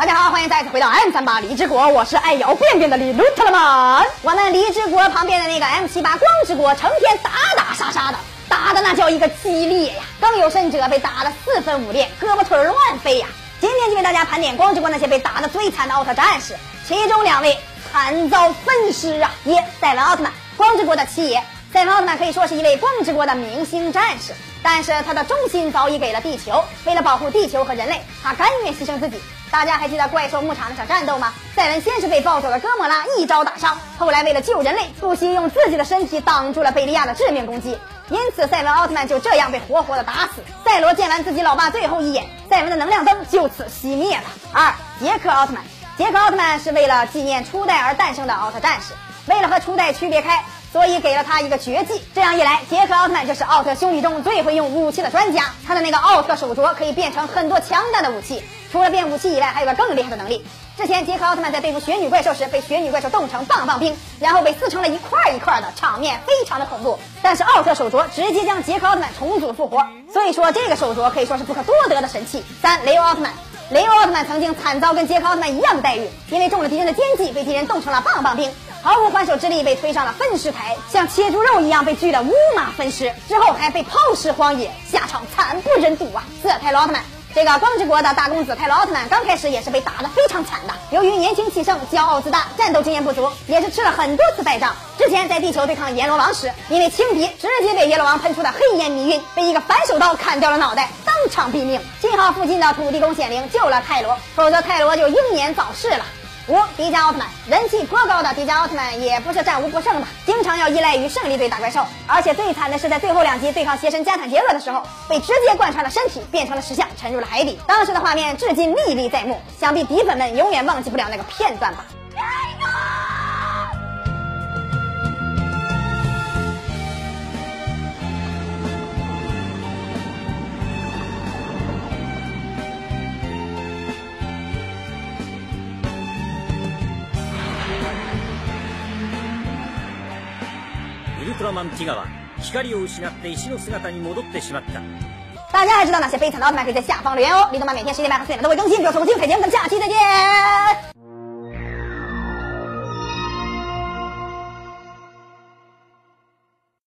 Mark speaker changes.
Speaker 1: 大家好，欢迎再次回到 M 三八荔枝国，我是爱摇便便的李路特曼。我们荔枝国旁边的那个 M 七八光之国，成天打打杀杀的，打的那叫一个激烈呀！更有甚者，被打的四分五裂，胳膊腿儿乱飞呀！今天就为大家盘点光之国那些被打的最惨的奥特战士，其中两位惨遭分尸啊！一赛文奥特曼，光之国的七爷。赛文奥特曼可以说是一位光之国的明星战士，但是他的忠心早已给了地球。为了保护地球和人类，他甘愿牺牲自己。大家还记得怪兽牧场那场战斗吗？赛文先是被暴走的哥莫拉一招打伤，后来为了救人类，不惜用自己的身体挡住了贝利亚的致命攻击，因此赛文奥特曼就这样被活活的打死。赛罗见完自己老爸最后一眼，赛文的能量灯就此熄灭了。二杰克奥特曼，杰克奥特曼是为了纪念初代而诞生的奥特战士，为了和初代区别开。所以给了他一个绝技，这样一来，杰克奥特曼就是奥特兄弟中最会用武器的专家。他的那个奥特手镯可以变成很多强大的武器，除了变武器以外，还有个更厉害的能力。之前杰克奥特曼在对付雪女怪兽时，被雪女怪兽冻成棒棒冰，然后被撕成了一块一块的，场面非常的恐怖。但是奥特手镯直接将杰克奥特曼重组复活，所以说这个手镯可以说是不可多得的神器。三雷欧奥特曼，雷欧奥特曼曾经惨遭跟杰克奥特曼一样的待遇，因为中了敌人的奸计，被敌人冻成了棒棒冰。毫无还手之力，被推上了分尸台，像切猪肉一样被锯得五马分尸，之后还被抛尸荒野，下场惨不忍睹啊！四泰罗奥特曼，这个光之国的大公子泰罗奥特曼刚开始也是被打得非常惨的，由于年轻气盛、骄傲自大、战斗经验不足，也是吃了很多次败仗。之前在地球对抗阎罗王时，因为轻敌，直接被阎罗王喷出的黑烟迷晕，被一个反手刀砍掉了脑袋，当场毙命。幸好附近的土地公显灵救了泰罗，否则泰罗就英年早逝了。五迪迦奥特曼人气颇高的迪迦奥特曼也不是战无不胜的，经常要依赖于胜利队打怪兽，而且最惨的是在最后两集对抗邪神加坦杰厄的时候，被直接贯穿了身体，变成了石像，沉入了海底。当时的画面至今历历在目，想必迪粉们永远忘记不了那个片段吧。
Speaker 2: トラマンティガは光を失って石の姿に戻ってしまった
Speaker 1: 大家还知道哪些悲惨的奥特曼？可以在下方留言哦。李动漫每天十点半和四点半都会更新，不要错过精彩节目。咱们下期再见。